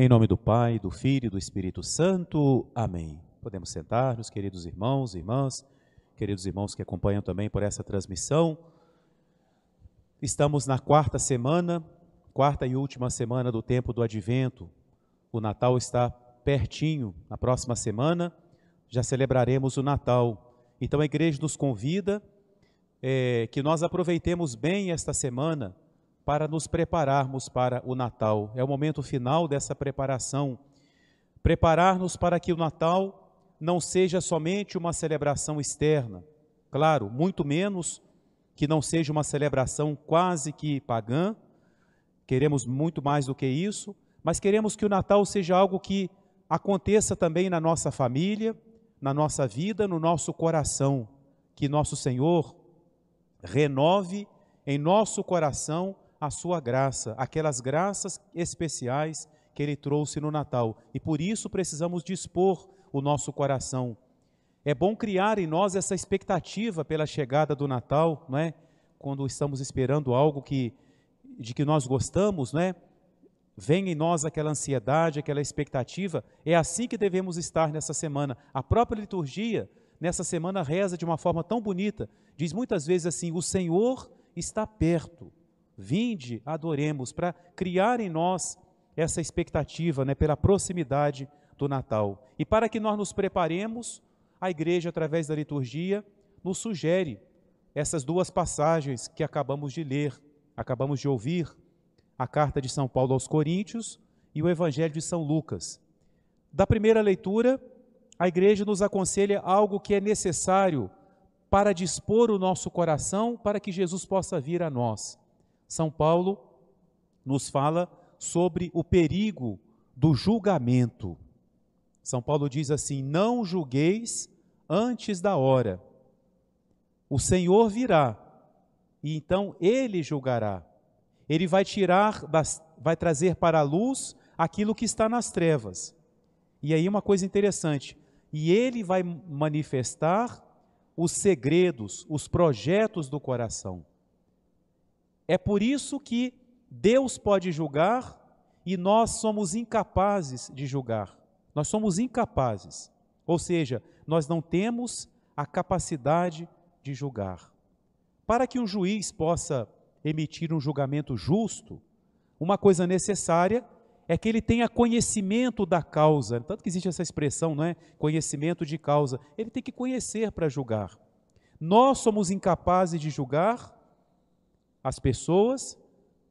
Em nome do Pai, do Filho e do Espírito Santo. Amém. Podemos sentar-nos, queridos irmãos e irmãs, queridos irmãos que acompanham também por essa transmissão. Estamos na quarta semana, quarta e última semana do tempo do advento. O Natal está pertinho. Na próxima semana já celebraremos o Natal. Então a igreja nos convida é, que nós aproveitemos bem esta semana para nos prepararmos para o Natal. É o momento final dessa preparação. Preparar-nos para que o Natal não seja somente uma celebração externa. Claro, muito menos que não seja uma celebração quase que pagã. Queremos muito mais do que isso, mas queremos que o Natal seja algo que aconteça também na nossa família, na nossa vida, no nosso coração. Que nosso Senhor renove em nosso coração a sua graça, aquelas graças especiais que ele trouxe no Natal. E por isso precisamos dispor o nosso coração. É bom criar em nós essa expectativa pela chegada do Natal, não é? Quando estamos esperando algo que de que nós gostamos, não é? Vem em nós aquela ansiedade, aquela expectativa. É assim que devemos estar nessa semana. A própria liturgia nessa semana reza de uma forma tão bonita. Diz muitas vezes assim: "O Senhor está perto". Vinde, adoremos, para criar em nós essa expectativa, né, pela proximidade do Natal. E para que nós nos preparemos, a igreja, através da liturgia, nos sugere essas duas passagens que acabamos de ler, acabamos de ouvir, a carta de São Paulo aos Coríntios e o Evangelho de São Lucas. Da primeira leitura, a igreja nos aconselha algo que é necessário para dispor o nosso coração para que Jesus possa vir a nós. São Paulo nos fala sobre o perigo do julgamento. São Paulo diz assim: Não julgueis antes da hora. O Senhor virá e então ele julgará. Ele vai tirar, das, vai trazer para a luz aquilo que está nas trevas. E aí uma coisa interessante, e ele vai manifestar os segredos, os projetos do coração. É por isso que Deus pode julgar e nós somos incapazes de julgar. Nós somos incapazes. Ou seja, nós não temos a capacidade de julgar. Para que um juiz possa emitir um julgamento justo, uma coisa necessária é que ele tenha conhecimento da causa. Tanto que existe essa expressão, não é? Conhecimento de causa. Ele tem que conhecer para julgar. Nós somos incapazes de julgar as pessoas,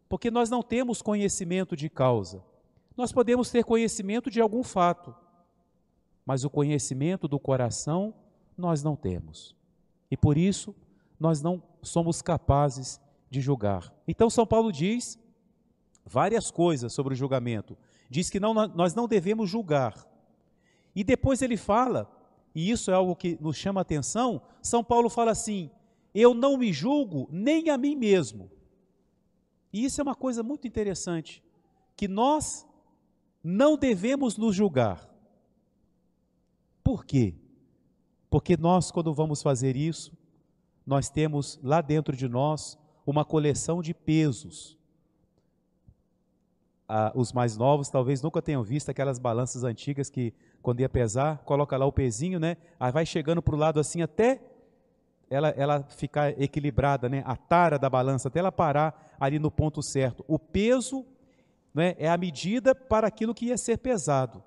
porque nós não temos conhecimento de causa. Nós podemos ter conhecimento de algum fato, mas o conhecimento do coração nós não temos. E por isso nós não somos capazes de julgar. Então São Paulo diz várias coisas sobre o julgamento. Diz que não, nós não devemos julgar. E depois ele fala, e isso é algo que nos chama a atenção, São Paulo fala assim: eu não me julgo nem a mim mesmo. E isso é uma coisa muito interessante, que nós não devemos nos julgar. Por quê? Porque nós, quando vamos fazer isso, nós temos lá dentro de nós uma coleção de pesos. Ah, os mais novos talvez nunca tenham visto aquelas balanças antigas que, quando ia pesar, coloca lá o pezinho, né? Aí vai chegando para o lado assim até ela, ela ficar equilibrada, né? a tara da balança, até ela parar ali no ponto certo. O peso né, é a medida para aquilo que ia ser pesado.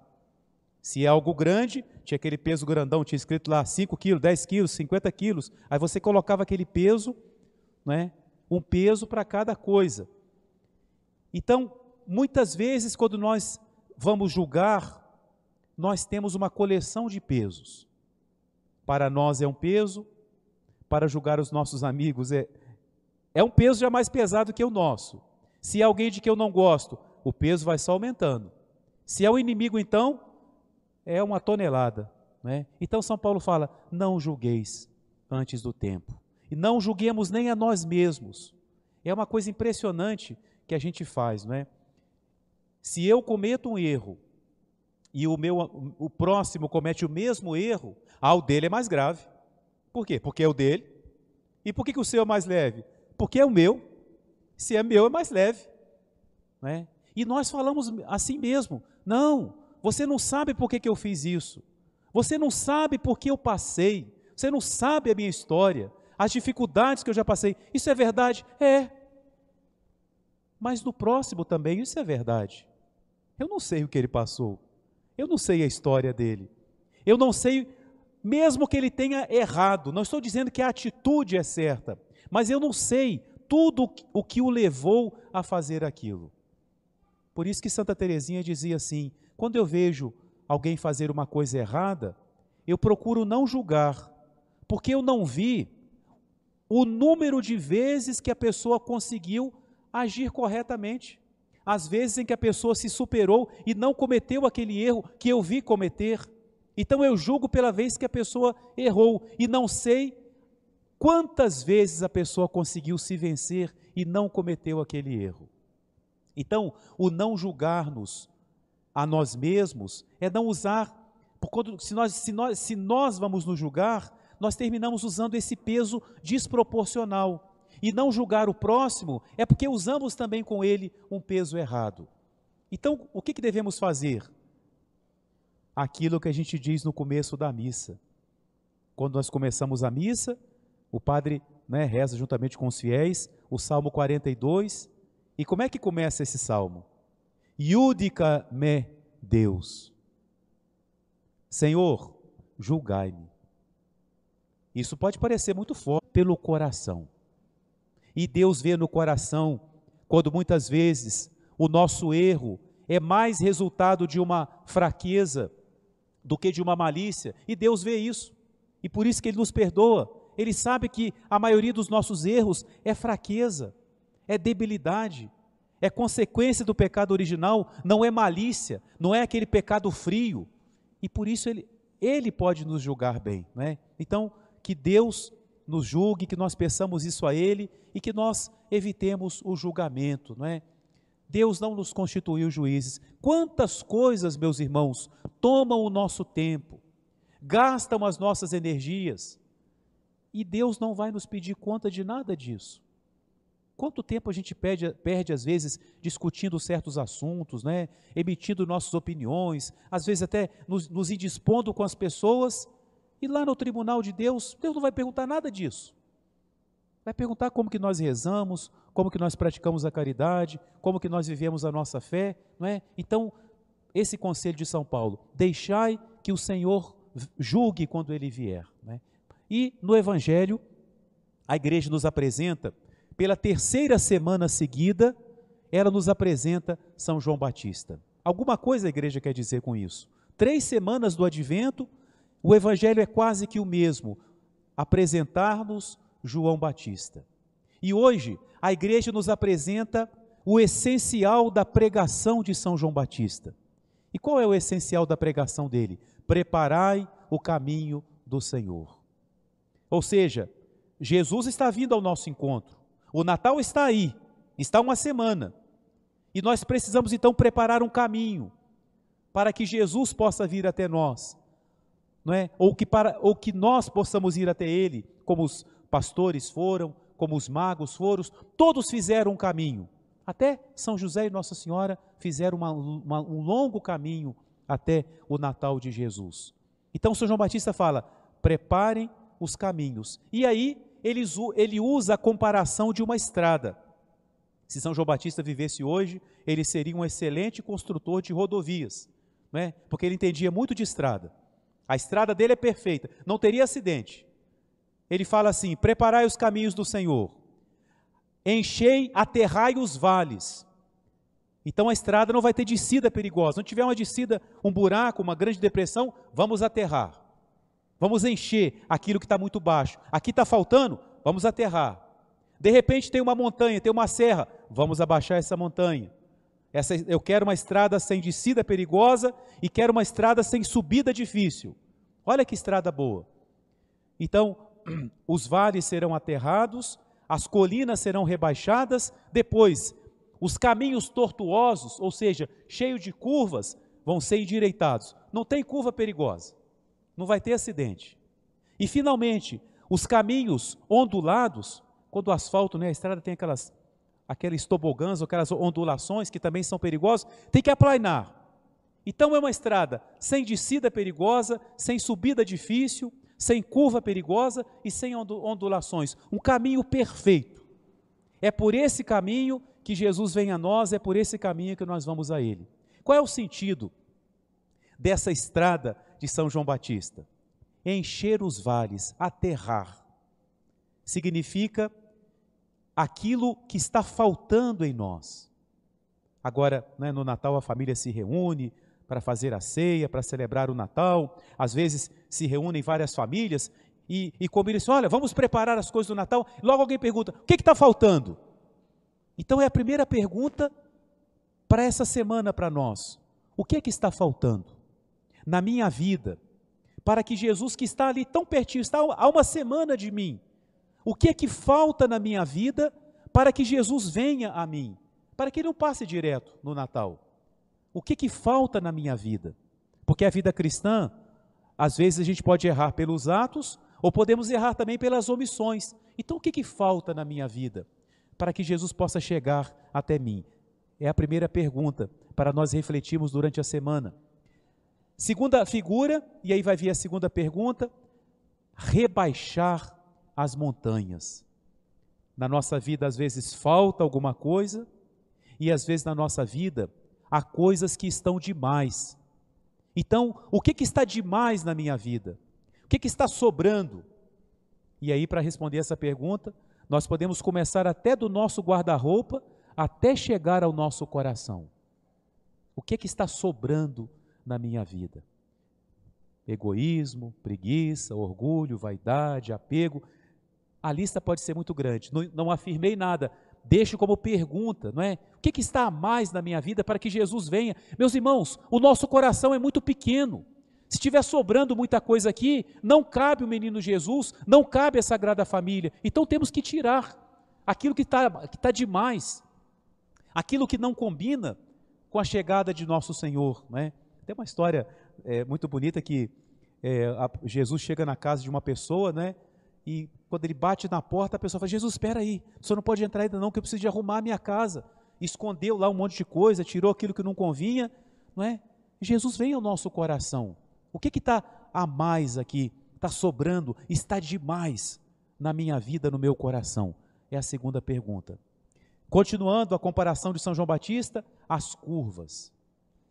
Se é algo grande, tinha aquele peso grandão, tinha escrito lá 5 quilos, 10 quilos, 50 quilos. Aí você colocava aquele peso, né, um peso para cada coisa. Então, muitas vezes, quando nós vamos julgar, nós temos uma coleção de pesos. Para nós é um peso, para julgar os nossos amigos é, é um peso já mais pesado que o nosso. Se é alguém de que eu não gosto, o peso vai só aumentando. Se é o inimigo, então, é uma tonelada. Né? Então São Paulo fala: não julgueis antes do tempo. E não julguemos nem a nós mesmos. É uma coisa impressionante que a gente faz, não é? Se eu cometo um erro e o meu o próximo comete o mesmo erro, ao dele é mais grave. Por quê? Porque é o dele. E por que, que o seu é mais leve? Porque é o meu. Se é meu, é mais leve. Né? E nós falamos assim mesmo: não, você não sabe por que, que eu fiz isso. Você não sabe por que eu passei. Você não sabe a minha história, as dificuldades que eu já passei. Isso é verdade? É. Mas no próximo também isso é verdade. Eu não sei o que ele passou. Eu não sei a história dele. Eu não sei, mesmo que ele tenha errado. Não estou dizendo que a atitude é certa, mas eu não sei tudo o que o levou a fazer aquilo. Por isso que Santa Teresinha dizia assim: quando eu vejo alguém fazer uma coisa errada, eu procuro não julgar, porque eu não vi o número de vezes que a pessoa conseguiu agir corretamente. As vezes em que a pessoa se superou e não cometeu aquele erro que eu vi cometer. Então eu julgo pela vez que a pessoa errou e não sei quantas vezes a pessoa conseguiu se vencer e não cometeu aquele erro. Então, o não julgar-nos a nós mesmos é não usar, porque se nós, se, nós, se nós vamos nos julgar, nós terminamos usando esse peso desproporcional. E não julgar o próximo é porque usamos também com ele um peso errado. Então, o que, que devemos fazer? Aquilo que a gente diz no começo da missa. Quando nós começamos a missa, o padre né, reza juntamente com os fiéis o Salmo 42. E como é que começa esse salmo? Yudica me Deus. Senhor, julgai-me. Isso pode parecer muito forte pelo coração. E Deus vê no coração quando muitas vezes o nosso erro é mais resultado de uma fraqueza do que de uma malícia, e Deus vê isso. E por isso que ele nos perdoa. Ele sabe que a maioria dos nossos erros é fraqueza, é debilidade, é consequência do pecado original, não é malícia, não é aquele pecado frio. E por isso ele, ele pode nos julgar bem. Né? Então, que Deus nos julgue, que nós peçamos isso a Ele e que nós evitemos o julgamento, não é? Deus não nos constituiu juízes. Quantas coisas, meus irmãos, tomam o nosso tempo, gastam as nossas energias, e Deus não vai nos pedir conta de nada disso. Quanto tempo a gente perde, perde, às vezes, discutindo certos assuntos, né? emitindo nossas opiniões, às vezes até nos, nos indispondo com as pessoas, e lá no tribunal de Deus, Deus não vai perguntar nada disso. Vai perguntar como que nós rezamos, como que nós praticamos a caridade, como que nós vivemos a nossa fé, não é? Então, esse conselho de São Paulo, deixai que o Senhor julgue quando ele vier. É? E no Evangelho, a igreja nos apresenta, pela terceira semana seguida, ela nos apresenta São João Batista. Alguma coisa a igreja quer dizer com isso? Três semanas do advento, o evangelho é quase que o mesmo, apresentar-nos João Batista. E hoje a igreja nos apresenta o essencial da pregação de São João Batista. E qual é o essencial da pregação dele? Preparai o caminho do Senhor. Ou seja, Jesus está vindo ao nosso encontro. O Natal está aí, está uma semana. E nós precisamos então preparar um caminho para que Jesus possa vir até nós não é? Ou que para ou que nós possamos ir até ele, como os pastores foram, como os magos foram, todos fizeram um caminho. Até São José e Nossa Senhora fizeram uma, uma, um longo caminho até o Natal de Jesus. Então São João Batista fala: preparem os caminhos. E aí ele, ele usa a comparação de uma estrada. Se São João Batista vivesse hoje, ele seria um excelente construtor de rodovias, né? porque ele entendia muito de estrada. A estrada dele é perfeita, não teria acidente. Ele fala assim: preparai os caminhos do Senhor, enchei, aterrai os vales. Então a estrada não vai ter descida perigosa. Não tiver uma descida, um buraco, uma grande depressão, vamos aterrar. Vamos encher aquilo que está muito baixo. Aqui está faltando, vamos aterrar. De repente tem uma montanha, tem uma serra, vamos abaixar essa montanha. Essa, eu quero uma estrada sem descida perigosa e quero uma estrada sem subida difícil. Olha que estrada boa. Então, os vales serão aterrados, as colinas serão rebaixadas, depois, os caminhos tortuosos, ou seja, cheios de curvas, vão ser endireitados. Não tem curva perigosa, não vai ter acidente. E, finalmente, os caminhos ondulados, quando o asfalto, né, a estrada tem aquelas aqueles tobogãs, aquelas ondulações que também são perigosas, tem que aplanar. Então é uma estrada sem descida perigosa, sem subida difícil, sem curva perigosa e sem ondulações. Um caminho perfeito. É por esse caminho que Jesus vem a nós, é por esse caminho que nós vamos a Ele. Qual é o sentido dessa estrada de São João Batista? Encher os vales, aterrar. Significa aquilo que está faltando em nós. Agora, né, no Natal a família se reúne para fazer a ceia, para celebrar o Natal. Às vezes se reúnem várias famílias e, e combinam assim: olha, vamos preparar as coisas do Natal. Logo alguém pergunta: o que está faltando? Então é a primeira pergunta para essa semana para nós. O que é que está faltando na minha vida para que Jesus que está ali tão pertinho, está a uma semana de mim, o que é que falta na minha vida para que Jesus venha a mim? Para que ele não passe direto no Natal. O que que falta na minha vida? Porque a vida cristã, às vezes a gente pode errar pelos atos, ou podemos errar também pelas omissões. Então o que que falta na minha vida para que Jesus possa chegar até mim? É a primeira pergunta para nós refletirmos durante a semana. Segunda figura, e aí vai vir a segunda pergunta: rebaixar as montanhas. Na nossa vida, às vezes, falta alguma coisa, e às vezes na nossa vida há coisas que estão demais. Então, o que, que está demais na minha vida? O que, que está sobrando? E aí, para responder essa pergunta, nós podemos começar até do nosso guarda-roupa até chegar ao nosso coração. O que, que está sobrando na minha vida? Egoísmo, preguiça, orgulho, vaidade, apego, a lista pode ser muito grande. Não, não afirmei nada. Deixe como pergunta, não é? O que, que está a mais na minha vida para que Jesus venha? Meus irmãos, o nosso coração é muito pequeno. Se estiver sobrando muita coisa aqui, não cabe o menino Jesus, não cabe a Sagrada Família. Então temos que tirar aquilo que está que tá demais, aquilo que não combina com a chegada de nosso Senhor. Não é? Tem uma história é, muito bonita que é, a, Jesus chega na casa de uma pessoa, né? e quando ele bate na porta, a pessoa fala: Jesus, espera aí, o senhor não pode entrar ainda não, que eu preciso de arrumar a minha casa. Escondeu lá um monte de coisa, tirou aquilo que não convinha, não é? Jesus vem ao nosso coração. O que está a mais aqui? Está sobrando? Está demais na minha vida, no meu coração? É a segunda pergunta. Continuando a comparação de São João Batista, as curvas.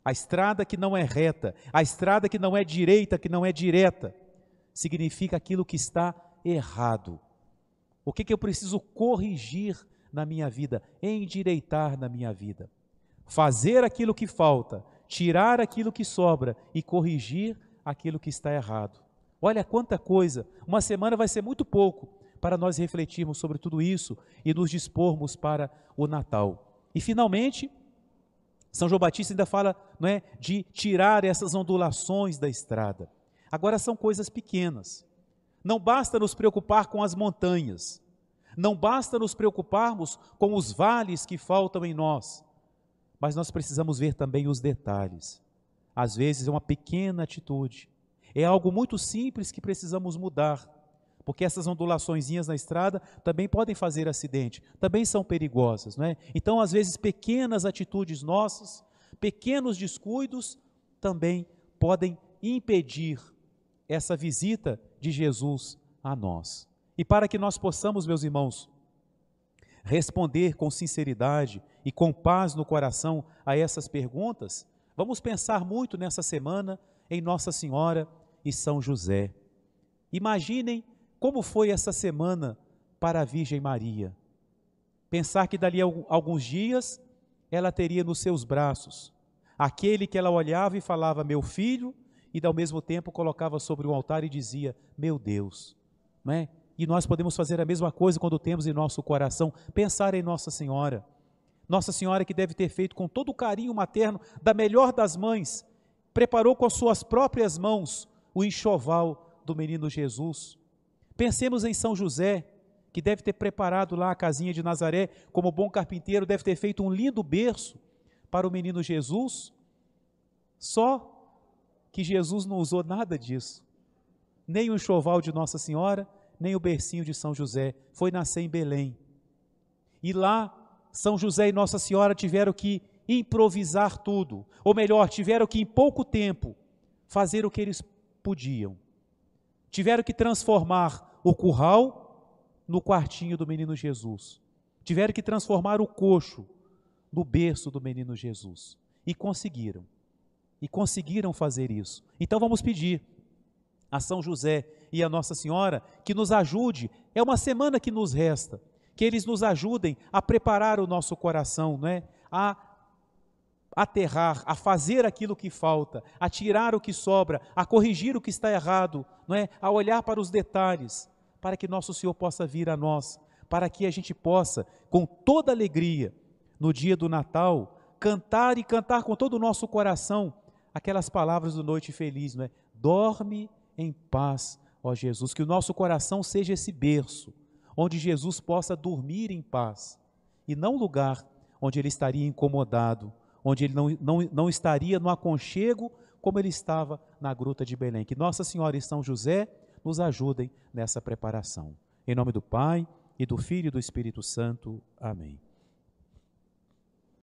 A estrada que não é reta, a estrada que não é direita, que não é direta, significa aquilo que está errado? O que, que eu preciso corrigir na minha vida, endireitar na minha vida? Fazer aquilo que falta, tirar aquilo que sobra e corrigir aquilo que está errado. Olha quanta coisa! Uma semana vai ser muito pouco para nós refletirmos sobre tudo isso e nos dispormos para o Natal. E finalmente, São João Batista ainda fala não é, de tirar essas ondulações da estrada. Agora são coisas pequenas. Não basta nos preocupar com as montanhas, não basta nos preocuparmos com os vales que faltam em nós, mas nós precisamos ver também os detalhes. Às vezes é uma pequena atitude, é algo muito simples que precisamos mudar, porque essas ondulações na estrada também podem fazer acidente, também são perigosas, não é? Então, às vezes, pequenas atitudes nossas, pequenos descuidos também podem impedir essa visita de Jesus a nós. E para que nós possamos, meus irmãos, responder com sinceridade e com paz no coração a essas perguntas, vamos pensar muito nessa semana em Nossa Senhora e São José. Imaginem como foi essa semana para a Virgem Maria. Pensar que dali a alguns dias ela teria nos seus braços aquele que ela olhava e falava: Meu filho, e ao mesmo tempo colocava sobre o altar e dizia: Meu Deus. Não é? E nós podemos fazer a mesma coisa quando temos em nosso coração, pensar em Nossa Senhora. Nossa Senhora que deve ter feito com todo o carinho materno, da melhor das mães, preparou com as suas próprias mãos o enxoval do menino Jesus. Pensemos em São José, que deve ter preparado lá a casinha de Nazaré, como bom carpinteiro, deve ter feito um lindo berço para o menino Jesus. Só que Jesus não usou nada disso. Nem o enxoval de Nossa Senhora, nem o bercinho de São José. Foi nascer em Belém. E lá, São José e Nossa Senhora tiveram que improvisar tudo, ou melhor, tiveram que em pouco tempo fazer o que eles podiam. Tiveram que transformar o curral no quartinho do menino Jesus. Tiveram que transformar o coxo no berço do menino Jesus. E conseguiram. E conseguiram fazer isso. Então vamos pedir a São José e a Nossa Senhora que nos ajude. É uma semana que nos resta. Que eles nos ajudem a preparar o nosso coração, não é? A aterrar, a fazer aquilo que falta, a tirar o que sobra, a corrigir o que está errado, não é? A olhar para os detalhes, para que nosso Senhor possa vir a nós, para que a gente possa, com toda alegria, no dia do Natal, cantar e cantar com todo o nosso coração aquelas palavras do Noite Feliz, não é? Dorme em paz, ó Jesus, que o nosso coração seja esse berço, onde Jesus possa dormir em paz, e não lugar onde ele estaria incomodado, onde ele não, não, não estaria no aconchego como ele estava na gruta de Belém. Que Nossa Senhora e São José nos ajudem nessa preparação. Em nome do Pai, e do Filho e do Espírito Santo. Amém.